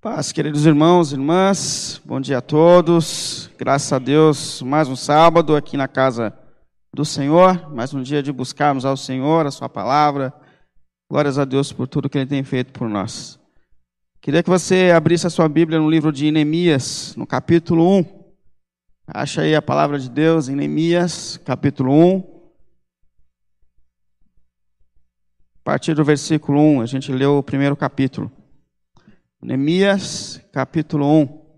Paz, queridos irmãos e irmãs, bom dia a todos. Graças a Deus, mais um sábado aqui na casa do Senhor, mais um dia de buscarmos ao Senhor, a Sua palavra. Glórias a Deus por tudo que Ele tem feito por nós. Queria que você abrisse a sua Bíblia no livro de Neemias, no capítulo 1. Acha aí a palavra de Deus em Neemias, capítulo 1. A partir do versículo 1, a gente leu o primeiro capítulo. Neemias, capítulo 1.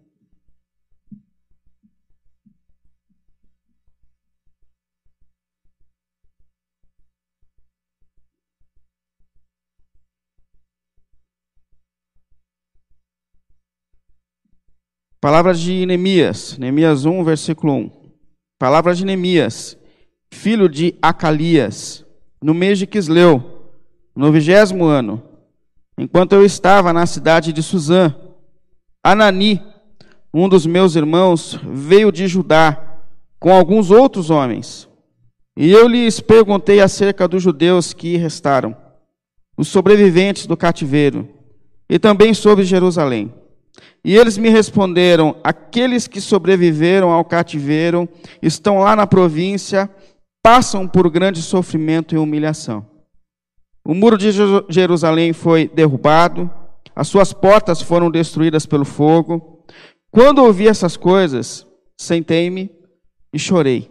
Palavra de Neemias, Neemias 1, versículo 1. Palavra de Neemias, filho de Acalias, no mês de Quisleu, no vigésimo ano, enquanto eu estava na cidade de Suzã, Anani, um dos meus irmãos, veio de Judá com alguns outros homens. E eu lhes perguntei acerca dos judeus que restaram, os sobreviventes do cativeiro, e também sobre Jerusalém. E eles me responderam: aqueles que sobreviveram ao cativeiro estão lá na província, passam por grande sofrimento e humilhação. O muro de Jerusalém foi derrubado, as suas portas foram destruídas pelo fogo. Quando ouvi essas coisas, sentei-me e chorei.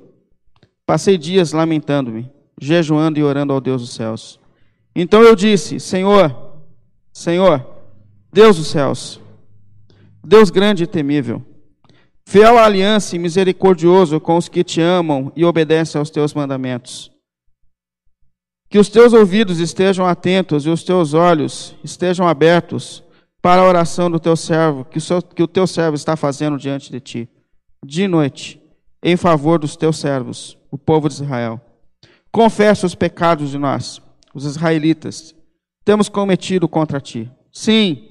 Passei dias lamentando-me, jejuando e orando ao Deus dos céus. Então eu disse: Senhor, Senhor, Deus dos céus, Deus grande e temível, fiel à aliança e misericordioso com os que te amam e obedecem aos teus mandamentos. Que os teus ouvidos estejam atentos e os teus olhos estejam abertos para a oração do teu servo, que o, seu, que o teu servo está fazendo diante de ti, de noite, em favor dos teus servos, o povo de Israel. Confessa os pecados de nós, os israelitas, temos cometido contra ti. Sim,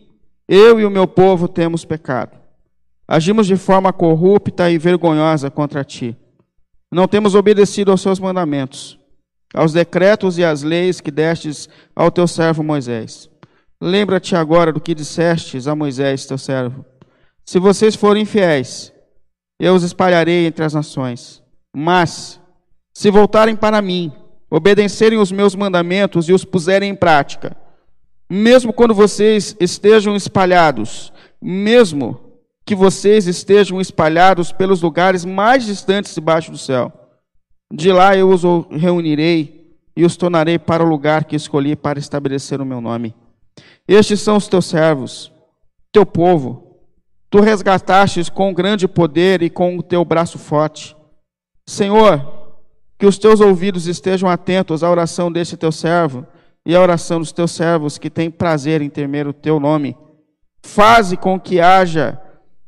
eu e o meu povo temos pecado. Agimos de forma corrupta e vergonhosa contra ti. Não temos obedecido aos seus mandamentos, aos decretos e às leis que destes ao teu servo Moisés. Lembra-te agora do que dissestes a Moisés, teu servo. Se vocês forem fiéis, eu os espalharei entre as nações. Mas, se voltarem para mim, obedecerem os meus mandamentos e os puserem em prática, mesmo quando vocês estejam espalhados, mesmo que vocês estejam espalhados pelos lugares mais distantes debaixo do céu, de lá eu os reunirei e os tornarei para o lugar que escolhi para estabelecer o meu nome. Estes são os teus servos, teu povo. Tu resgatastes com grande poder e com o teu braço forte. Senhor, que os teus ouvidos estejam atentos à oração deste teu servo e a oração dos teus servos que têm prazer em temer o teu nome. Faze com que haja,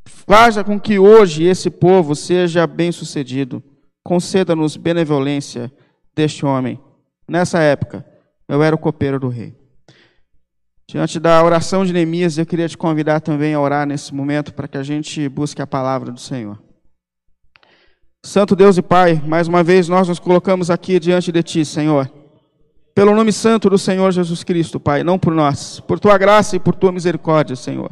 faça com que hoje esse povo seja bem-sucedido. Conceda-nos benevolência deste homem. Nessa época, eu era o copeiro do rei. Diante da oração de Neemias, eu queria te convidar também a orar nesse momento para que a gente busque a palavra do Senhor. Santo Deus e Pai, mais uma vez nós nos colocamos aqui diante de Ti, Senhor pelo nome santo do Senhor Jesus Cristo, Pai, não por nós, por tua graça e por tua misericórdia, Senhor.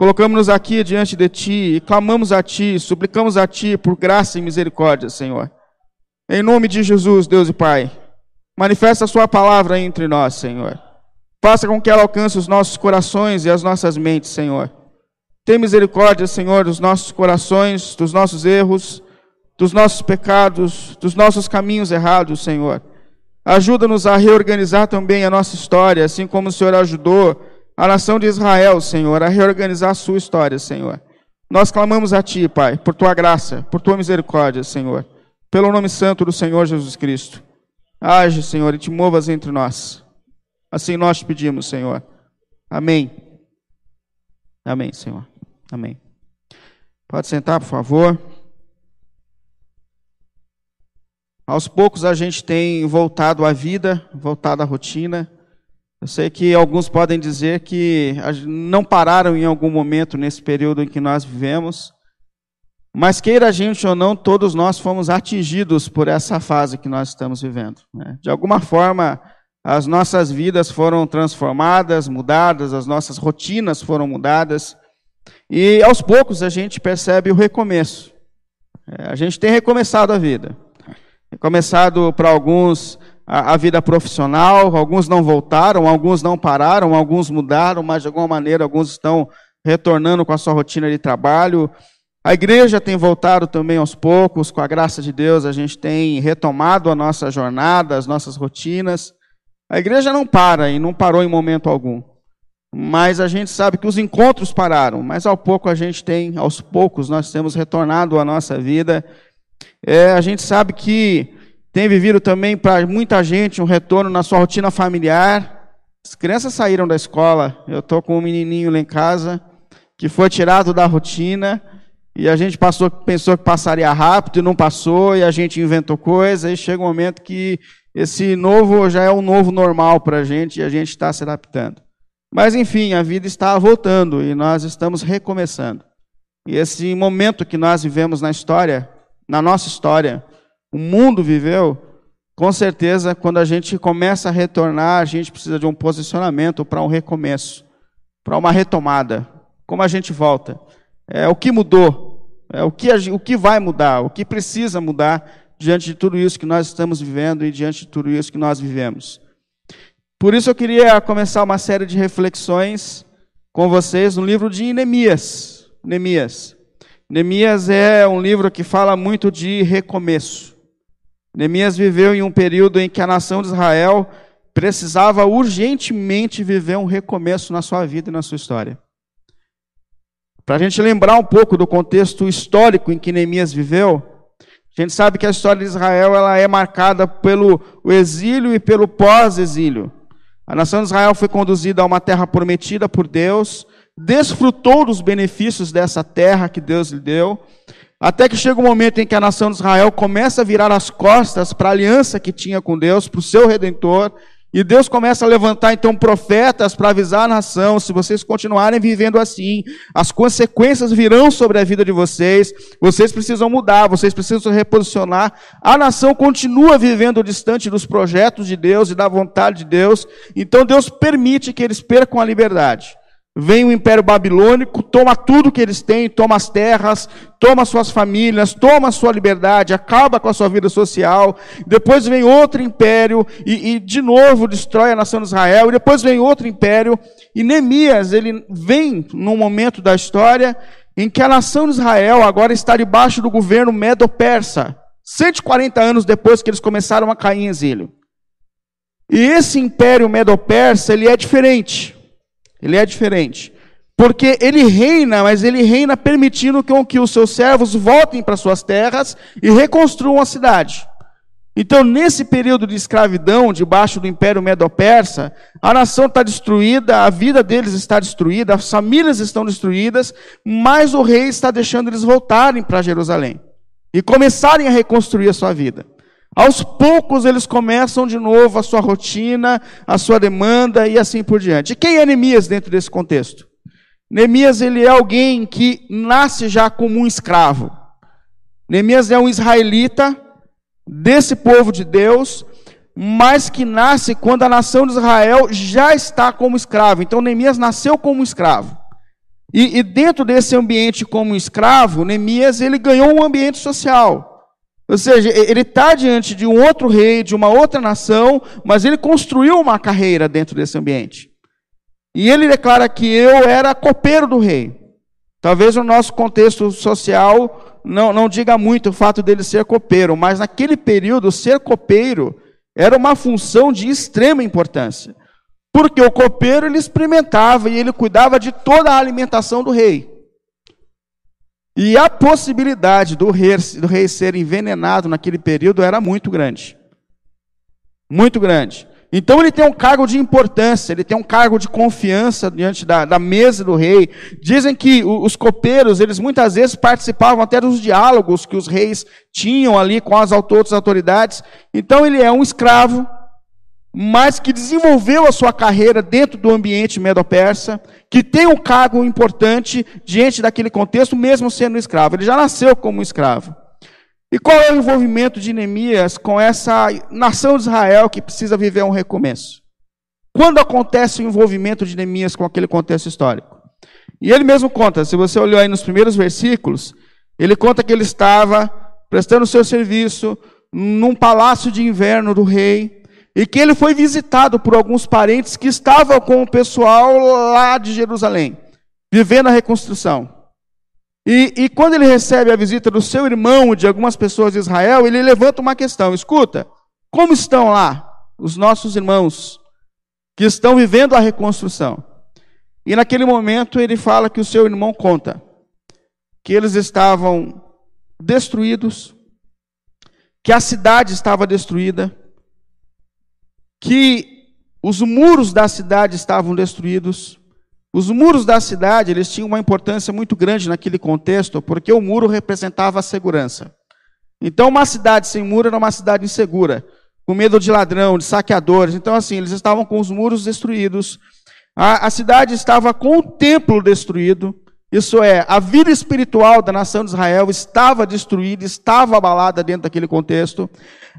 Colocamos-nos aqui diante de ti e clamamos a ti, suplicamos a ti por graça e misericórdia, Senhor. Em nome de Jesus, Deus e Pai, manifesta a sua palavra entre nós, Senhor. Faça com que ela alcance os nossos corações e as nossas mentes, Senhor. Tem misericórdia, Senhor, dos nossos corações, dos nossos erros, dos nossos pecados, dos nossos caminhos errados, Senhor. Ajuda-nos a reorganizar também a nossa história, assim como o Senhor ajudou a nação de Israel, Senhor, a reorganizar a sua história, Senhor. Nós clamamos a Ti, Pai, por Tua graça, por Tua misericórdia, Senhor, pelo nome santo do Senhor Jesus Cristo. Age, Senhor, e te movas entre nós. Assim nós te pedimos, Senhor. Amém. Amém, Senhor. Amém. Pode sentar, por favor. Aos poucos a gente tem voltado à vida, voltado à rotina. Eu sei que alguns podem dizer que não pararam em algum momento nesse período em que nós vivemos, mas queira a gente ou não, todos nós fomos atingidos por essa fase que nós estamos vivendo. Né? De alguma forma, as nossas vidas foram transformadas, mudadas, as nossas rotinas foram mudadas. E aos poucos a gente percebe o recomeço. É, a gente tem recomeçado a vida. Recomeçado para alguns a, a, vida profissional, alguns não voltaram, alguns não pararam, alguns mudaram, mas de alguma maneira alguns estão retornando com a sua rotina de trabalho. A igreja tem voltado também aos poucos, com a graça de Deus, a gente tem retomado a nossa jornada, as nossas rotinas. A igreja não para e não parou em momento algum. Mas a gente sabe que os encontros pararam, mas ao pouco a gente tem, aos poucos nós temos retornado à nossa vida. É, a gente sabe que tem vivido também para muita gente um retorno na sua rotina familiar. As crianças saíram da escola, eu estou com um menininho lá em casa que foi tirado da rotina e a gente passou, pensou que passaria rápido e não passou e a gente inventou coisa e chega um momento que esse novo já é um novo normal para a gente e a gente está se adaptando. Mas enfim, a vida está voltando e nós estamos recomeçando. E esse momento que nós vivemos na história, na nossa história, o mundo viveu, com certeza, quando a gente começa a retornar, a gente precisa de um posicionamento para um recomeço, para uma retomada. Como a gente volta? É o que mudou, é o que, o que vai mudar, o que precisa mudar diante de tudo isso que nós estamos vivendo e diante de tudo isso que nós vivemos. Por isso eu queria começar uma série de reflexões com vocês no livro de Neemias. Neemias. Neemias é um livro que fala muito de recomeço. Neemias viveu em um período em que a nação de Israel precisava urgentemente viver um recomeço na sua vida e na sua história. Para a gente lembrar um pouco do contexto histórico em que Neemias viveu, a gente sabe que a história de Israel ela é marcada pelo exílio e pelo pós-exílio. A nação de Israel foi conduzida a uma terra prometida por Deus, desfrutou dos benefícios dessa terra que Deus lhe deu, até que chega o um momento em que a nação de Israel começa a virar as costas para a aliança que tinha com Deus, para o seu redentor, e Deus começa a levantar então profetas para avisar a nação: se vocês continuarem vivendo assim, as consequências virão sobre a vida de vocês, vocês precisam mudar, vocês precisam se reposicionar. A nação continua vivendo distante dos projetos de Deus e da vontade de Deus, então Deus permite que eles percam a liberdade. Vem o Império Babilônico, toma tudo que eles têm, toma as terras, toma suas famílias, toma sua liberdade, acaba com a sua vida social. Depois vem outro império e, e de novo destrói a nação de Israel. E depois vem outro império. E Neemias, ele vem num momento da história em que a nação de Israel agora está debaixo do governo medo-persa. 140 anos depois que eles começaram a cair em exílio. E esse império medo-persa, ele é diferente. Ele é diferente. Porque ele reina, mas ele reina permitindo que, os seus servos voltem para suas terras e reconstruam a cidade. Então, nesse período de escravidão, debaixo do Império Medo-Persa, a nação está destruída, a vida deles está destruída, as famílias estão destruídas, mas o rei está deixando eles voltarem para Jerusalém e começarem a reconstruir a sua vida. Aos poucos eles começam de novo a sua rotina, a sua demanda e assim por diante. E quem é Neemias dentro desse contexto? Neemias ele é alguém que nasce já como um escravo. Neemias é um israelita desse povo de Deus, mas que nasce quando a nação de Israel já está como escravo. Então Neemias nasceu como escravo. E, e dentro desse ambiente como escravo, Neemias ele ganhou um ambiente social. Ou seja, ele está diante de um outro rei, de uma outra nação, mas ele construiu uma carreira dentro desse ambiente. E ele declara que eu era copeiro do rei. Talvez o nosso contexto social não, não diga muito o fato dele ser copeiro, mas naquele período, ser copeiro era uma função de extrema importância. Porque o copeiro ele experimentava e ele cuidava de toda a alimentação do rei. E a possibilidade do rei, do rei ser envenenado naquele período era muito grande. Muito grande. Então ele tem um cargo de importância, ele tem um cargo de confiança diante da, da mesa do rei. Dizem que os copeiros, eles muitas vezes participavam até dos diálogos que os reis tinham ali com as outras autoridades. Então ele é um escravo, mas que desenvolveu a sua carreira dentro do ambiente medo-persa, que tem um cargo importante diante daquele contexto, mesmo sendo escravo. Ele já nasceu como escravo. E qual é o envolvimento de Neemias com essa nação de Israel que precisa viver um recomeço? Quando acontece o envolvimento de Neemias com aquele contexto histórico? E ele mesmo conta, se você olhou aí nos primeiros versículos, ele conta que ele estava prestando seu serviço num palácio de inverno do rei, e que ele foi visitado por alguns parentes que estavam com o pessoal lá de Jerusalém, vivendo a reconstrução. E, e quando ele recebe a visita do seu irmão, de algumas pessoas de Israel, ele levanta uma questão: escuta, como estão lá os nossos irmãos que estão vivendo a reconstrução? E naquele momento ele fala que o seu irmão conta que eles estavam destruídos, que a cidade estava destruída, que os muros da cidade estavam destruídos. Os muros da cidade, eles tinham uma importância muito grande naquele contexto, porque o muro representava a segurança. Então, uma cidade sem muro era uma cidade insegura, com medo de ladrão, de saqueadores. Então, assim, eles estavam com os muros destruídos. A, a cidade estava com o templo destruído. Isso é, a vida espiritual da nação de Israel estava destruída, estava abalada dentro daquele contexto.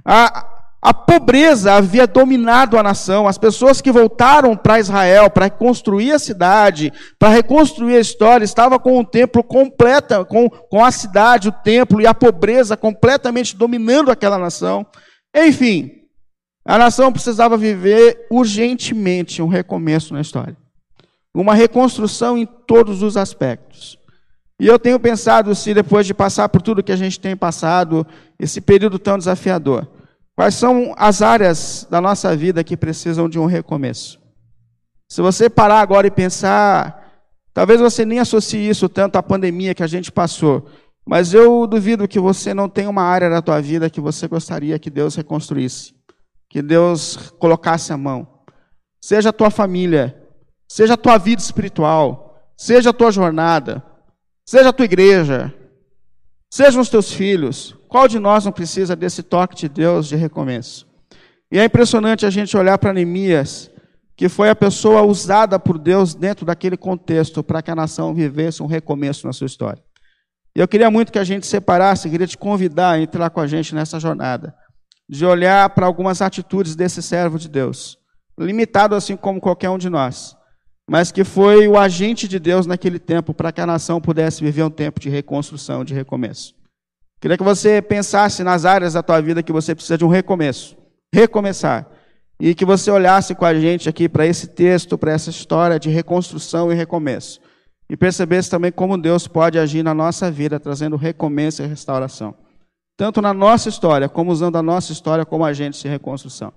A, a pobreza havia dominado a nação. As pessoas que voltaram para Israel para reconstruir a cidade, para reconstruir a história, estavam com o templo completa, com, com a cidade, o templo e a pobreza completamente dominando aquela nação. Enfim, a nação precisava viver urgentemente um recomeço na história. Uma reconstrução em todos os aspectos. E eu tenho pensado se depois de passar por tudo que a gente tem passado, esse período tão desafiador, Quais são as áreas da nossa vida que precisam de um recomeço? Se você parar agora e pensar, talvez você nem associe isso tanto à pandemia que a gente passou, mas eu duvido que você não tenha uma área da tua vida que você gostaria que Deus reconstruísse, que Deus colocasse a mão. Seja a tua família, seja a tua vida espiritual, seja a tua jornada, seja a tua igreja, sejam os teus filhos, qual de nós não precisa desse toque de Deus de recomeço? E é impressionante a gente olhar para Neemias, que foi a pessoa usada por Deus dentro daquele contexto para que a nação vivesse um recomeço na sua história. E eu queria muito que a gente separasse, queria te convidar a entrar com a gente nessa jornada, de olhar para algumas atitudes desse servo de Deus, limitado assim como qualquer um de nós, mas que foi o agente de Deus naquele tempo para que a nação pudesse viver um tempo de reconstrução, de recomeço. Queria que você pensasse nas áreas da tua vida que você precisa de um recomeço. Recomeçar. E que você olhasse com a gente aqui para esse texto, para essa história de reconstrução e recomeço. E percebesse também como Deus pode agir na nossa vida, trazendo recomeço e restauração. Tanto na nossa história, como usando a nossa história como agente de reconstrução.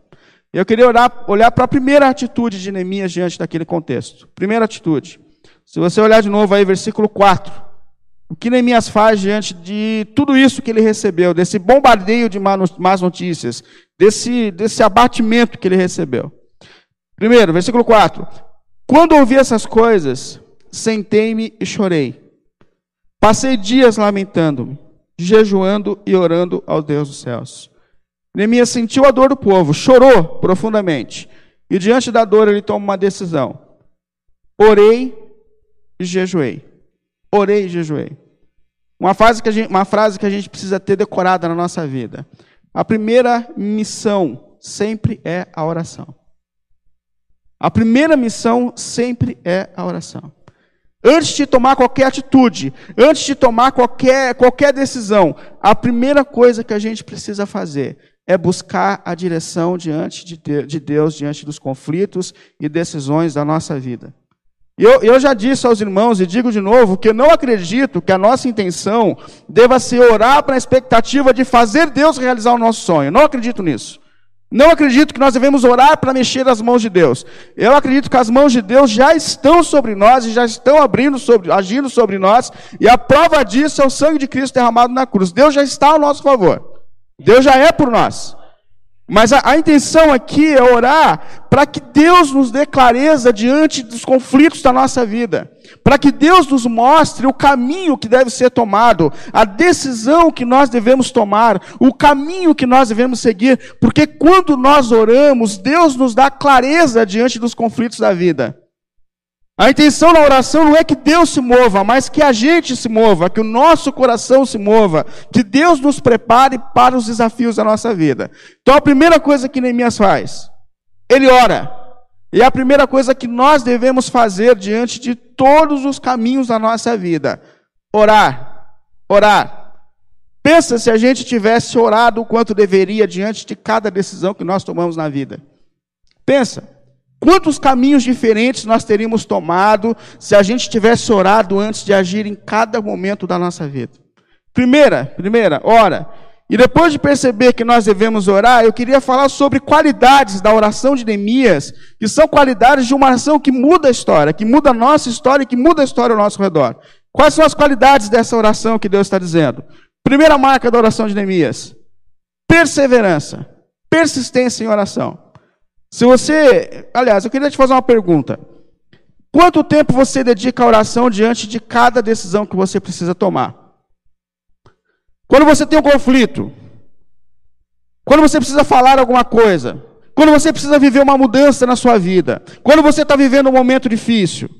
Eu queria olhar, olhar para a primeira atitude de Neemias diante daquele contexto. Primeira atitude. Se você olhar de novo aí, versículo 4. O que Neemias faz diante de tudo isso que ele recebeu, desse bombardeio de más notícias, desse, desse abatimento que ele recebeu? Primeiro, versículo 4. Quando ouvi essas coisas, sentei-me e chorei. Passei dias lamentando-me, jejuando e orando ao Deus dos céus. Neemias sentiu a dor do povo, chorou profundamente. E diante da dor ele toma uma decisão. Orei e jejuei orei e jejuei. Uma frase, que a gente, uma frase que a gente precisa ter decorada na nossa vida. A primeira missão sempre é a oração. A primeira missão sempre é a oração. Antes de tomar qualquer atitude, antes de tomar qualquer, qualquer decisão, a primeira coisa que a gente precisa fazer é buscar a direção diante de Deus, diante dos conflitos e decisões da nossa vida. Eu, eu já disse aos irmãos e digo de novo que eu não acredito que a nossa intenção deva ser orar para a expectativa de fazer Deus realizar o nosso sonho. Não acredito nisso. Não acredito que nós devemos orar para mexer as mãos de Deus. Eu acredito que as mãos de Deus já estão sobre nós e já estão abrindo sobre, agindo sobre nós, e a prova disso é o sangue de Cristo derramado na cruz. Deus já está ao nosso favor. Deus já é por nós. Mas a, a, intenção aqui é orar para que Deus nos dê clareza diante dos conflitos da nossa vida, para que Deus nos mostre o caminho que deve ser tomado, a decisão que nós devemos tomar, o caminho que nós devemos seguir, porque quando nós oramos, Deus nos dá clareza diante dos conflitos da vida. A intenção da oração não é que Deus se mova, mas que a gente se mova, que o nosso coração se mova, que Deus nos prepare para os desafios da nossa vida. Então a primeira coisa que Neemias faz, ele ora. E a primeira coisa que nós devemos fazer diante de todos os caminhos da nossa vida, orar. Orar. Pensa se a gente tivesse orado o quanto deveria diante de cada decisão que nós tomamos na vida. Pensa. Quantos caminhos diferentes nós teríamos tomado se a gente tivesse orado antes de agir em cada momento da nossa vida? Primeira, primeira, ora. E depois de perceber que nós devemos orar, eu queria falar sobre qualidades da oração de Neemias, que são qualidades de uma oração que muda a história, que muda a nossa história e que muda a história ao nosso redor. Quais são as qualidades dessa oração que Deus está dizendo? Primeira marca da oração de Neemias: perseverança, persistência em oração. Se você, aliás, eu queria te fazer uma pergunta. Quanto tempo você dedica à oração diante de cada decisão que você precisa tomar? Quando você tem um conflito, quando você precisa falar alguma coisa, quando você precisa viver uma mudança na sua vida, quando você está vivendo um momento difícil,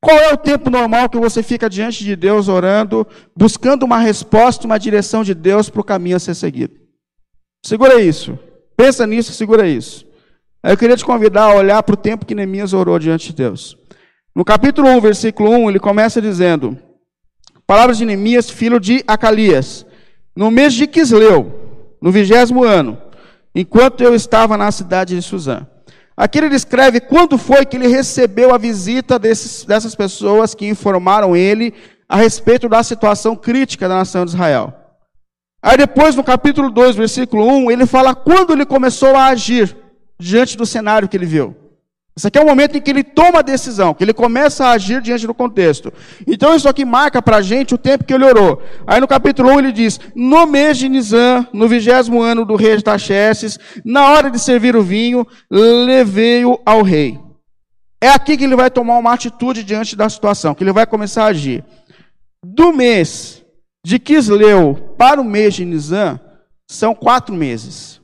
qual é o tempo normal que você fica diante de Deus orando, buscando uma resposta, uma direção de Deus para o caminho a ser seguido? Segura isso. Pensa nisso, segura isso. Eu queria te convidar a olhar para o tempo que Neemias orou diante de Deus. No capítulo 1, versículo 1, ele começa dizendo: Palavras de Neemias, filho de Acalias, no mês de Quisleu, no vigésimo ano, enquanto eu estava na cidade de Suzã. Aqui ele descreve quando foi que ele recebeu a visita desses, dessas pessoas que informaram ele a respeito da situação crítica da nação de Israel. Aí depois, no capítulo 2, versículo 1, ele fala quando ele começou a agir diante do cenário que ele viu. Esse aqui é o momento em que ele toma a decisão, que ele começa a agir diante do contexto. Então isso aqui marca para a gente o tempo que ele orou. Aí no capítulo 1 ele diz, no mês de Nisan, no vigésimo ano do rei de Taxesses, na hora de servir o vinho, levei-o ao rei. É aqui que ele vai tomar uma atitude diante da situação, que ele vai começar a agir. Do mês de Quisleu para o mês de Nisan, são quatro meses.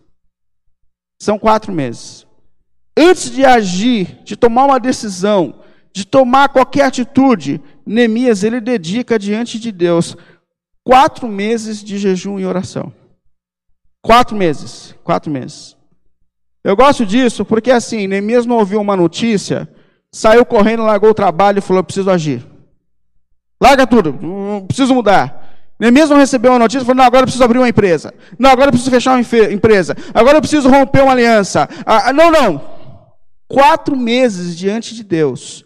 São quatro meses. Antes de agir, de tomar uma decisão, de tomar qualquer atitude, Neemias ele dedica diante de Deus quatro meses de jejum e oração. Quatro meses, quatro meses. Eu gosto disso porque assim, Neemias não ouviu uma notícia, saiu correndo, largou o trabalho e falou: preciso agir. Larga tudo, preciso mudar. Neemias não recebeu uma notícia falou: não, agora eu preciso abrir uma empresa. Não, agora eu preciso fechar uma empresa. Agora eu preciso romper uma aliança. Ah, não, não quatro meses diante de Deus,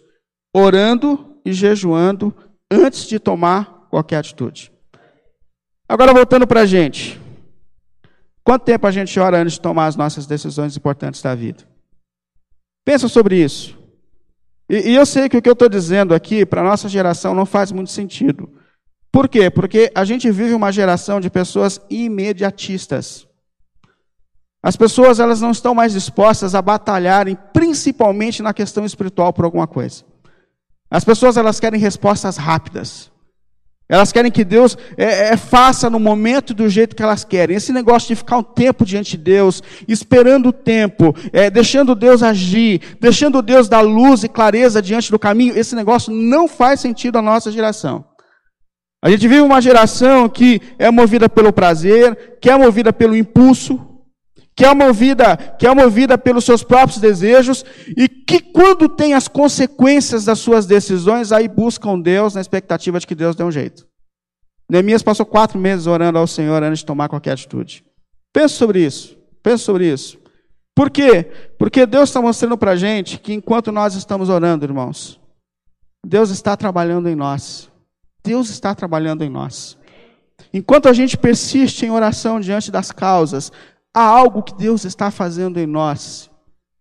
orando e jejuando antes de tomar qualquer atitude. Agora voltando para a gente. Quanto tempo a gente ora antes de tomar as nossas decisões importantes da vida? Pensa sobre isso. E, e eu sei que o que eu estou dizendo aqui, para a nossa geração, não faz muito sentido. Por quê? Porque a gente vive uma geração de pessoas imediatistas. As pessoas elas não estão mais dispostas a batalharem, principalmente na questão espiritual, por alguma coisa. As pessoas elas querem respostas rápidas. Elas querem que Deus é, é, faça no momento do jeito que elas querem. Esse negócio de ficar um tempo diante de Deus, esperando o tempo, é, deixando Deus agir, deixando Deus dar luz e clareza diante do caminho, esse negócio não faz sentido à nossa geração. A gente vive uma geração que é movida pelo prazer, que é movida pelo impulso, que é movida, que é movida pelos seus próprios desejos e que quando tem as consequências das suas decisões, aí buscam Deus na expectativa de que Deus dê um jeito. Neemias passou quatro meses orando ao Senhor antes de tomar qualquer atitude. Pense sobre isso. Pense sobre isso. Por quê? Porque Deus está mostrando para a gente que enquanto nós estamos orando, irmãos, Deus está trabalhando em nós. Deus está trabalhando em nós. Enquanto a gente persiste em oração diante das causas, há algo que Deus está fazendo em nós.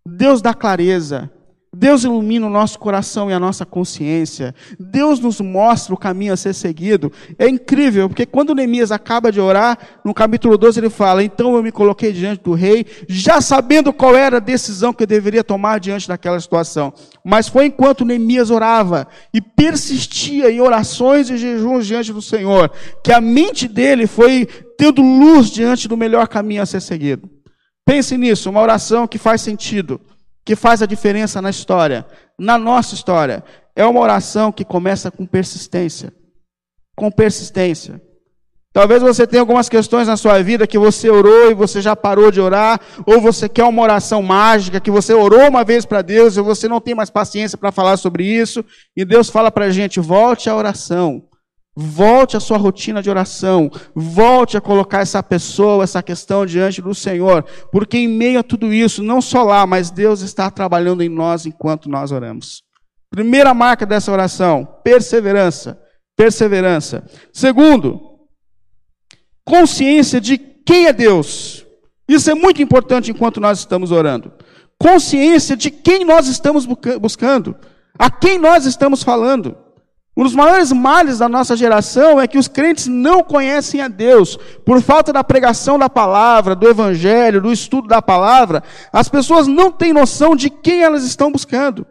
Deus dá clareza. Deus ilumina o nosso coração e a nossa consciência. Deus nos mostra o caminho a ser seguido. É incrível, porque quando Neemias acaba de orar, no capítulo 12 ele fala: Então eu me coloquei diante do rei, já sabendo qual era a decisão que eu deveria tomar diante daquela situação. Mas foi enquanto Neemias orava e persistia em orações e jejuns diante do Senhor, que a mente dele foi tendo luz diante do melhor caminho a ser seguido. Pense nisso, uma oração que faz sentido que faz a diferença na história, na nossa história, é uma oração que começa com persistência. Com persistência. Talvez você tenha algumas questões na sua vida que você orou e você já parou de orar, ou você quer uma oração mágica, que você orou uma vez para Deus e você não tem mais paciência para falar sobre isso, e Deus fala para a gente: volte à oração. Volte à sua rotina de oração. Volte a colocar essa pessoa, essa questão diante do Senhor. Porque em meio a tudo isso, não só lá, mas Deus está trabalhando em nós enquanto nós oramos. Primeira marca dessa oração: perseverança. Perseverança. Segundo, consciência de quem é Deus. Isso é muito importante enquanto nós estamos orando. Consciência de quem nós estamos buscando, a quem nós estamos falando. Um dos maiores males da nossa geração é que os crentes não conhecem a Deus. Por falta da pregação da palavra, do evangelho, do estudo da palavra, as pessoas não têm noção de quem elas estão buscando.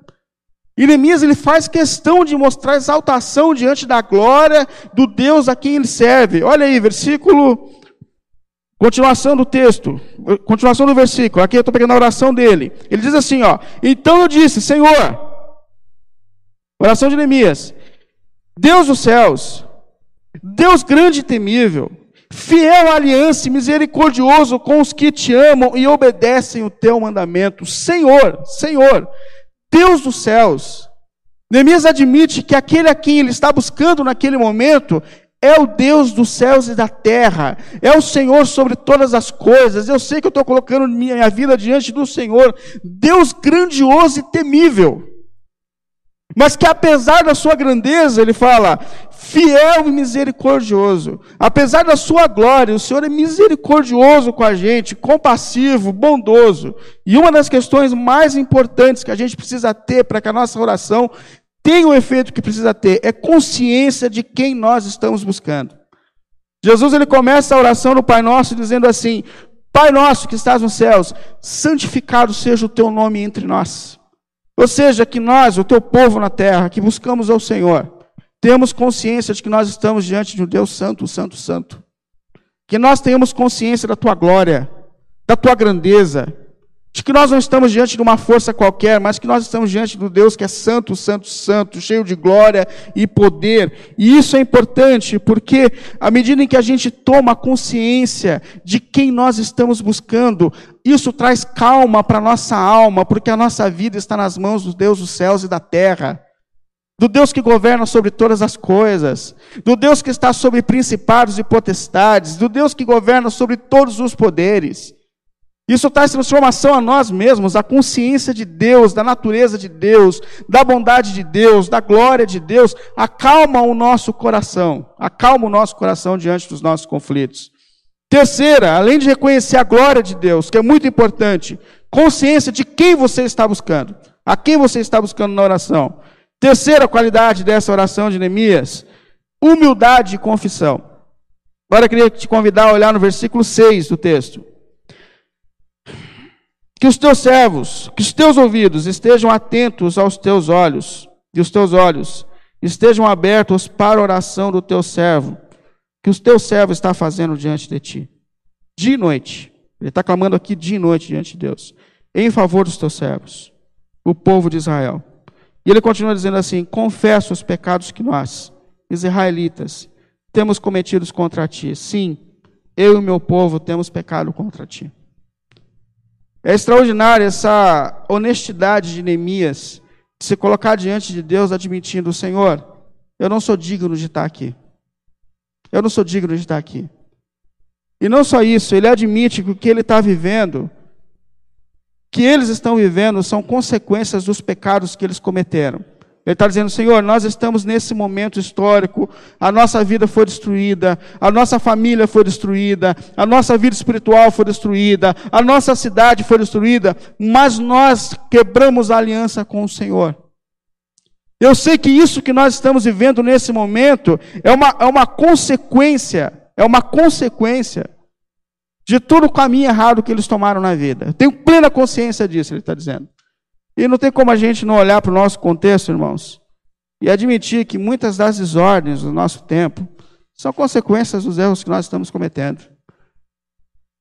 E Neemias ele faz questão de mostrar exaltação diante da glória do Deus a quem ele serve. Olha aí, versículo Continuação do texto, continuação do versículo. Aqui eu estou pegando a oração dele. Ele diz assim, ó: Então eu disse, Senhor, oração de Neemias, Deus dos céus, Deus grande e temível, fiel à aliança e misericordioso com os que te amam e obedecem o teu mandamento. Senhor, Senhor, Deus dos céus. Neemias admite que aquele a quem ele está buscando naquele momento é o Deus dos céus e da terra, é o Senhor sobre todas as coisas. Eu sei que eu estou colocando minha vida diante do Senhor, Deus grandioso e temível mas que apesar da sua grandeza, ele fala, fiel e misericordioso. Apesar da sua glória, o Senhor é misericordioso com a gente, compassivo, bondoso. E uma das questões mais importantes que a gente precisa ter para que a nossa oração tenha o efeito que precisa ter é consciência de quem nós estamos buscando. Jesus ele começa a oração no Pai Nosso dizendo assim: Pai nosso que estás nos céus, santificado seja o teu nome entre nós. Ou seja, que nós, o teu povo na terra, que buscamos ao Senhor, temos consciência de que nós estamos diante de um Deus santo, santo, santo. Que nós tenhamos consciência da tua glória, da tua grandeza, de que nós não estamos diante de uma força qualquer, mas que nós estamos diante do Deus que é santo, santo, santo, cheio de glória e poder. E isso é importante, porque à medida em que a gente toma consciência de quem nós estamos buscando, isso traz calma para a nossa alma, porque a nossa vida está nas mãos do Deus dos céus e da terra. Do Deus que governa sobre todas as coisas, do Deus que está sobre principados e potestades, do Deus que governa sobre todos os poderes. Isso traz transformação a nós mesmos, a consciência de Deus, da natureza de Deus, da bondade de Deus, da glória de Deus, acalma o nosso coração, acalma o nosso coração diante dos nossos conflitos. Terceira, além de reconhecer a glória de Deus, que é muito importante, consciência de quem você está buscando, a quem você está buscando na oração. Terceira qualidade dessa oração de Neemias, humildade e confissão. Agora eu queria te convidar a olhar no versículo 6 do texto. Que os teus servos, que os teus ouvidos estejam atentos aos teus olhos, e os teus olhos estejam abertos para a oração do teu servo, que os teus servos está fazendo diante de ti. Dia e noite. Ele está clamando aqui dia e noite diante de Deus, em favor dos teus servos, o povo de Israel. E ele continua dizendo assim: confesso os pecados que nós, israelitas, temos cometidos contra ti. Sim, eu e o meu povo temos pecado contra ti. É extraordinária essa honestidade de Neemias, de se colocar diante de Deus admitindo: Senhor, eu não sou digno de estar aqui. Eu não sou digno de estar aqui. E não só isso, ele admite que o que ele está vivendo, que eles estão vivendo, são consequências dos pecados que eles cometeram. Ele está dizendo, Senhor, nós estamos nesse momento histórico, a nossa vida foi destruída, a nossa família foi destruída, a nossa vida espiritual foi destruída, a nossa cidade foi destruída, mas nós quebramos a aliança com o Senhor. Eu sei que isso que nós estamos vivendo nesse momento é uma, é uma consequência, é uma consequência de todo o caminho errado que eles tomaram na vida. Eu tenho plena consciência disso, ele está dizendo. E não tem como a gente não olhar para o nosso contexto, irmãos, e admitir que muitas das desordens do nosso tempo são consequências dos erros que nós estamos cometendo.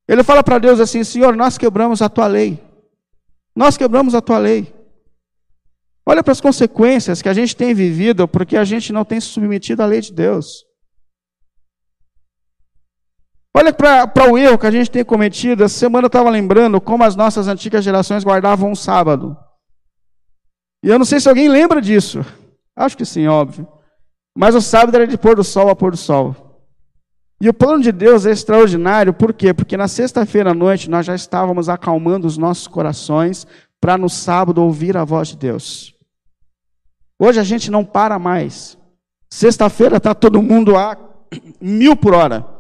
Ele fala para Deus assim: Senhor, nós quebramos a tua lei. Nós quebramos a tua lei. Olha para as consequências que a gente tem vivido porque a gente não tem se submetido à lei de Deus. Olha para o erro que a gente tem cometido. Essa semana eu estava lembrando como as nossas antigas gerações guardavam um sábado. E eu não sei se alguém lembra disso. Acho que sim, óbvio. Mas o sábado era de pôr do sol a pôr do sol. E o plano de Deus é extraordinário, por quê? Porque na sexta-feira à noite nós já estávamos acalmando os nossos corações para no sábado ouvir a voz de Deus. Hoje a gente não para mais. Sexta-feira está todo mundo a mil por hora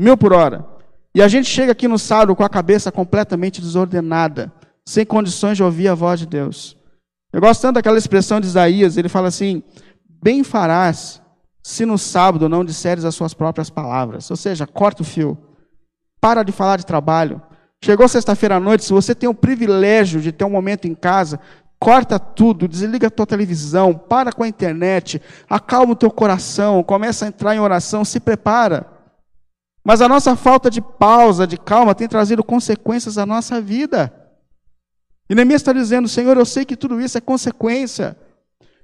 mil por hora. E a gente chega aqui no sábado com a cabeça completamente desordenada, sem condições de ouvir a voz de Deus. Eu gosto tanto daquela expressão de Isaías, ele fala assim: Bem farás se no sábado não disseres as suas próprias palavras. Ou seja, corta o fio. Para de falar de trabalho. Chegou sexta-feira à noite, se você tem o privilégio de ter um momento em casa, corta tudo, desliga a tua televisão, para com a internet, acalma o teu coração, começa a entrar em oração, se prepara. Mas a nossa falta de pausa, de calma, tem trazido consequências à nossa vida. E Neemias está dizendo, Senhor, eu sei que tudo isso é consequência.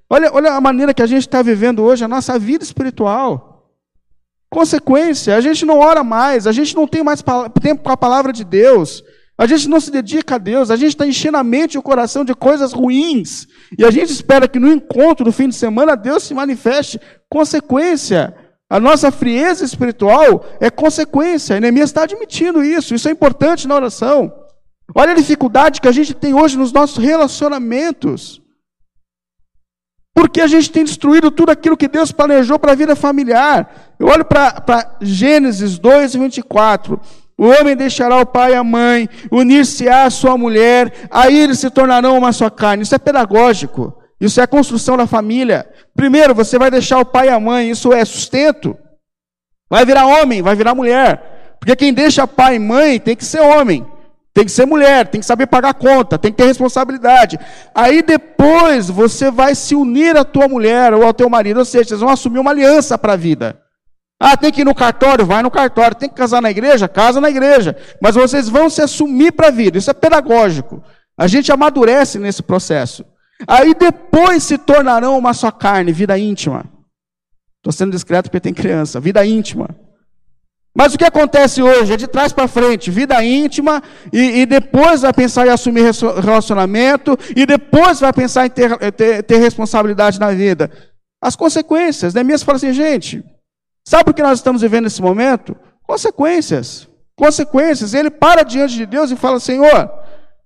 Olha, olha a maneira que a gente está vivendo hoje, a nossa vida espiritual. Consequência, a gente não ora mais, a gente não tem mais tempo com a palavra de Deus, a gente não se dedica a Deus, a gente está enchendo a mente e o coração de coisas ruins, e a gente espera que no encontro, no fim de semana, Deus se manifeste. Consequência, a nossa frieza espiritual é consequência. A Neemias está admitindo isso. Isso é importante na oração. Olha a dificuldade que a gente tem hoje nos nossos relacionamentos. Porque a gente tem destruído tudo aquilo que Deus planejou para a vida familiar. Eu olho para Gênesis 2, 24. O homem deixará o pai e a mãe, unir-se-á à sua mulher, aí eles se tornarão uma só carne. Isso é pedagógico. Isso é a construção da família. Primeiro, você vai deixar o pai e a mãe, isso é sustento. Vai virar homem, vai virar mulher. Porque quem deixa pai e mãe tem que ser homem, tem que ser mulher, tem que saber pagar conta, tem que ter responsabilidade. Aí depois você vai se unir à tua mulher ou ao teu marido, ou seja, vocês vão assumir uma aliança para a vida. Ah, tem que ir no cartório? Vai no cartório. Tem que casar na igreja? Casa na igreja. Mas vocês vão se assumir para a vida. Isso é pedagógico. A gente amadurece nesse processo. Aí depois se tornarão uma só carne, vida íntima. Estou sendo discreto porque tem criança, vida íntima. Mas o que acontece hoje? É de trás para frente, vida íntima, e, e, depois vai pensar em assumir relacionamento, e depois vai pensar em ter, ter, ter responsabilidade na vida. As consequências, né? Mesmo fala assim, gente, sabe o que nós estamos vivendo nesse momento? Consequências. Consequências. Ele para diante de Deus e fala: Senhor,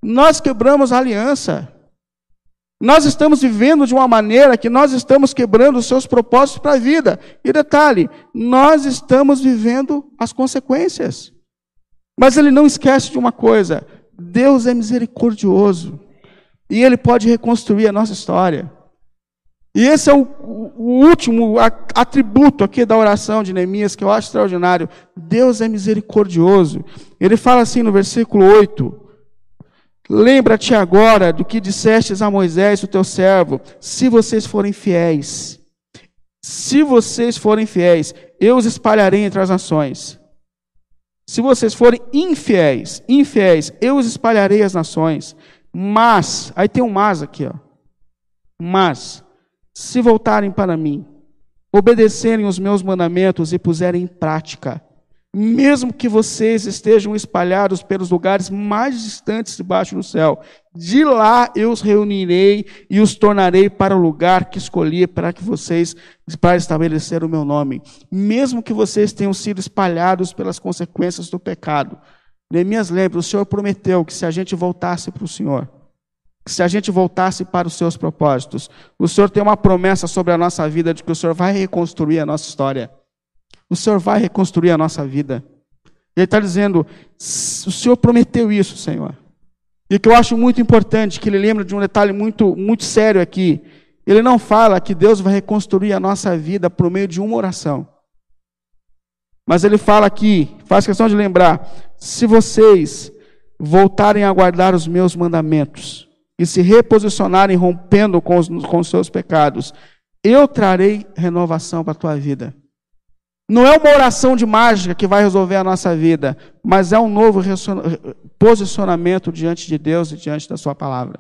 nós quebramos a aliança. Nós estamos vivendo de uma maneira que nós estamos quebrando os seus propósitos para a vida. E detalhe, nós estamos vivendo as consequências. Mas ele não esquece de uma coisa: Deus é misericordioso. E ele pode reconstruir a nossa história. E esse é o, o último atributo aqui da oração de Neemias que eu acho extraordinário. Deus é misericordioso. Ele fala assim no versículo 8: Lembra-te agora do que dissestes a Moisés, o teu servo, se vocês forem fiéis. Se vocês forem fiéis, eu os espalharei entre as nações. Se vocês forem infiéis, infiéis, eu os espalharei as nações. Mas, aí tem um mas aqui, ó. Mas, se voltarem para mim, obedecerem os meus mandamentos e puserem em prática, mesmo que vocês estejam espalhados pelos lugares mais distantes debaixo do céu, de lá eu os reunirei e os tornarei para o lugar que escolhi para que vocês para estabelecer o meu nome, mesmo que vocês tenham sido espalhados pelas consequências do pecado. Neemias lembra, o Senhor prometeu que se a gente voltasse para o Senhor, que se a gente voltasse para os seus propósitos, o Senhor tem uma promessa sobre a nossa vida de que o Senhor vai reconstruir a nossa história. O Senhor vai reconstruir a nossa vida. Ele está dizendo: o Senhor prometeu isso, Senhor. E o que eu acho muito importante, que ele lembra de um detalhe muito, muito sério aqui. Ele não fala que Deus vai reconstruir a nossa vida por meio de uma oração. Mas ele fala aqui, faz questão de lembrar: se vocês voltarem a guardar os meus mandamentos e se reposicionarem rompendo com os, com os seus pecados, eu trarei renovação para a tua vida. Não é uma oração de mágica que vai resolver a nossa vida, mas é um novo posicionamento diante de Deus e diante da Sua palavra.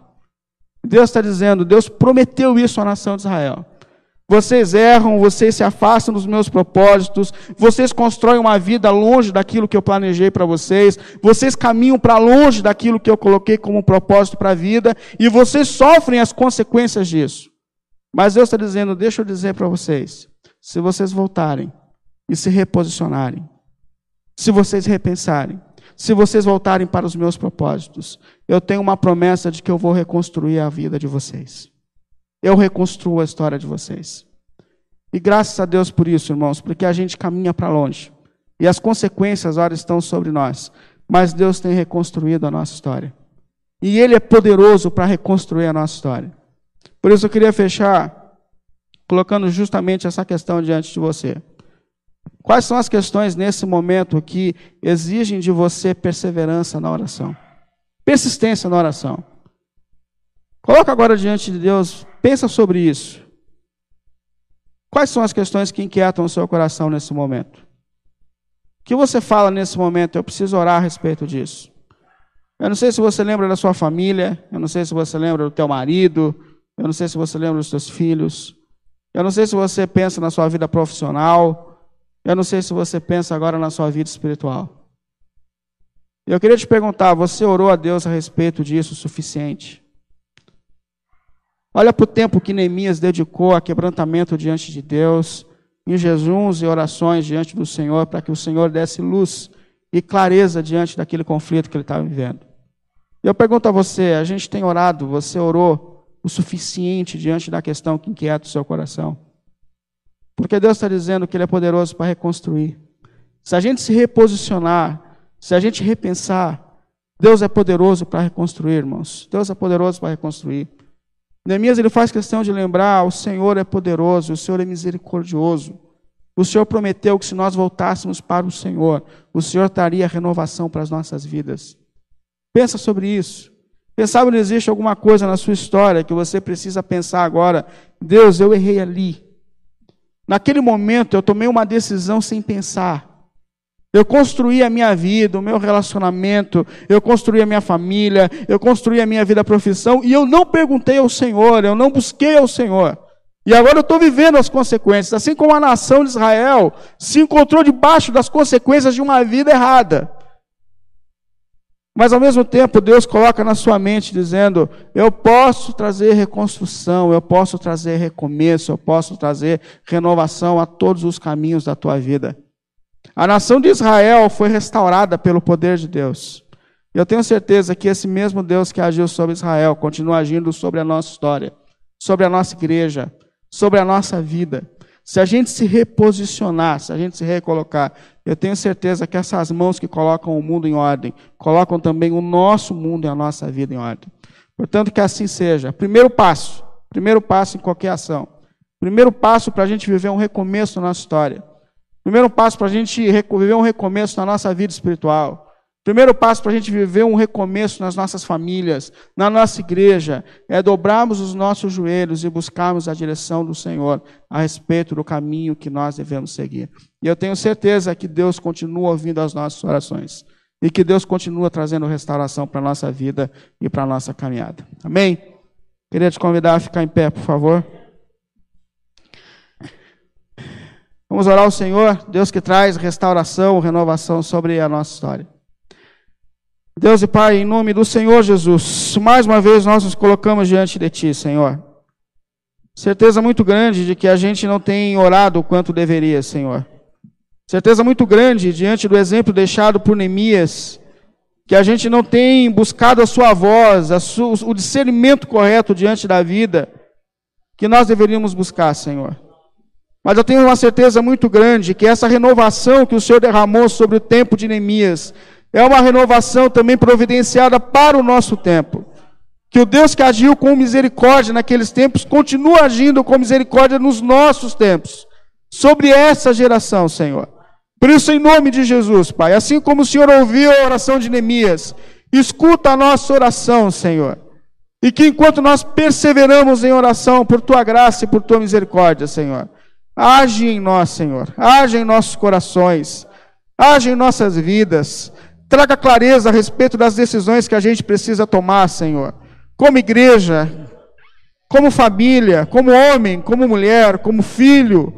Deus está dizendo, Deus prometeu isso à nação de Israel. Vocês erram, vocês se afastam dos meus propósitos, vocês constroem uma vida longe daquilo que eu planejei para vocês, vocês caminham para longe daquilo que eu coloquei como propósito para a vida, e vocês sofrem as consequências disso. Mas Deus está dizendo: deixa eu dizer para vocês, se vocês voltarem e se reposicionarem, se vocês repensarem, se vocês voltarem para os meus propósitos, eu tenho uma promessa de que eu vou reconstruir a vida de vocês. Eu reconstruo a história de vocês. E graças a Deus por isso, irmãos, porque a gente caminha para longe. E as consequências, ora, estão sobre nós. Mas Deus tem reconstruído a nossa história. E Ele é poderoso para reconstruir a nossa história. Por isso eu queria fechar colocando justamente essa questão diante de você. Quais são as questões nesse momento que exigem de você perseverança na oração? Persistência na oração. Coloca agora diante de Deus, pensa sobre isso. Quais são as questões que inquietam o seu coração nesse momento? O que você fala nesse momento? Eu preciso orar a respeito disso. Eu não sei se você lembra da sua família, eu não sei se você lembra do teu marido, eu não sei se você lembra dos seus filhos, eu não sei se você pensa na sua vida profissional, eu não sei se você pensa agora na sua vida espiritual. Eu queria te perguntar, você orou a Deus a respeito disso o suficiente? Olha para o tempo que Neemias dedicou a quebrantamento diante de Deus, em jejuns e orações diante do Senhor, para que o Senhor desse luz e clareza diante daquele conflito que ele estava vivendo. Eu pergunto a você: a gente tem orado, você orou o suficiente diante da questão que inquieta o seu coração? Porque Deus está dizendo que Ele é poderoso para reconstruir. Se a gente se reposicionar, se a gente repensar, Deus é poderoso para reconstruir, irmãos. Deus é poderoso para reconstruir. Neemias ele faz questão de lembrar: o Senhor é poderoso, o Senhor é misericordioso. O Senhor prometeu que se nós voltássemos para o Senhor, o Senhor traria renovação para as nossas vidas. Pensa sobre isso. Quem sabe existe alguma coisa na sua história que você precisa pensar agora: Deus, eu errei ali. Naquele momento eu tomei uma decisão sem pensar. Eu construí a minha vida, o meu relacionamento, eu construí a minha família, eu construí a minha vida profissão, e eu não perguntei ao Senhor, eu não busquei ao Senhor. E agora eu estou vivendo as consequências, assim como a nação de Israel se encontrou debaixo das consequências de uma vida errada. Mas ao mesmo tempo, Deus coloca na sua mente dizendo: Eu posso trazer reconstrução, eu posso trazer recomeço, eu posso trazer renovação a todos os caminhos da tua vida. A nação de Israel foi restaurada pelo poder de Deus. Eu tenho certeza que esse mesmo Deus que agiu sobre Israel continua agindo sobre a nossa história, sobre a nossa igreja, sobre a nossa vida. Se a gente se reposicionar, se a gente se recolocar, eu tenho certeza que essas mãos que colocam o mundo em ordem, colocam também o nosso mundo e a nossa vida em ordem. Portanto, que assim seja. Primeiro passo, primeiro passo em qualquer ação. Primeiro passo para a gente viver um recomeço na nossa história. Primeiro passo para a gente viver um recomeço na nossa vida espiritual. Primeiro passo para a gente viver um recomeço nas nossas famílias, na nossa igreja, é dobrarmos os nossos joelhos e buscarmos a direção do Senhor a respeito do caminho que nós devemos seguir. E eu tenho certeza que Deus continua ouvindo as nossas orações e que Deus continua trazendo restauração para a nossa vida e para a nossa caminhada. Amém? Queria te convidar a ficar em pé, por favor. Vamos orar ao Senhor, Deus que traz restauração, renovação sobre a nossa história. Deus e Pai, em nome do Senhor Jesus, mais uma vez nós nos colocamos diante de Ti, Senhor. Certeza muito grande de que a gente não tem orado o quanto deveria, Senhor. Certeza muito grande diante do exemplo deixado por Neemias, que a gente não tem buscado a Sua voz, a o discernimento correto diante da vida, que nós deveríamos buscar, Senhor. Mas eu tenho uma certeza muito grande que essa renovação que o Senhor derramou sobre o tempo de Neemias é uma renovação também providenciada para o nosso tempo. Que o Deus que agiu com misericórdia naqueles tempos continua agindo com misericórdia nos nossos tempos, sobre essa geração, Senhor. Por isso, em nome de Jesus, Pai, assim como o Senhor ouviu a oração de Neemias, escuta a nossa oração, Senhor. E que enquanto nós perseveramos em oração por tua graça e por tua misericórdia, Senhor, Age em nós, Senhor. Age em nossos corações. Age em nossas vidas. Traga clareza a respeito das decisões que a gente precisa tomar, Senhor. Como igreja, como família, como homem, como mulher, como filho.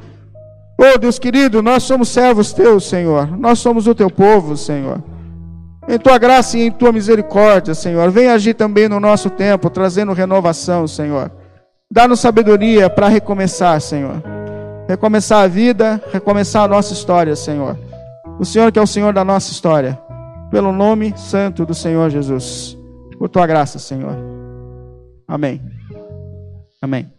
Oh, Deus querido, nós somos servos teus, Senhor. Nós somos o teu povo, Senhor. Em tua graça e em tua misericórdia, Senhor. Vem agir também no nosso tempo, trazendo renovação, Senhor. Dá-nos sabedoria para recomeçar, Senhor. Recomeçar a vida, recomeçar a nossa história, Senhor. O Senhor que é o Senhor da nossa história pelo nome santo do Senhor Jesus. Por tua graça, Senhor. Amém. Amém.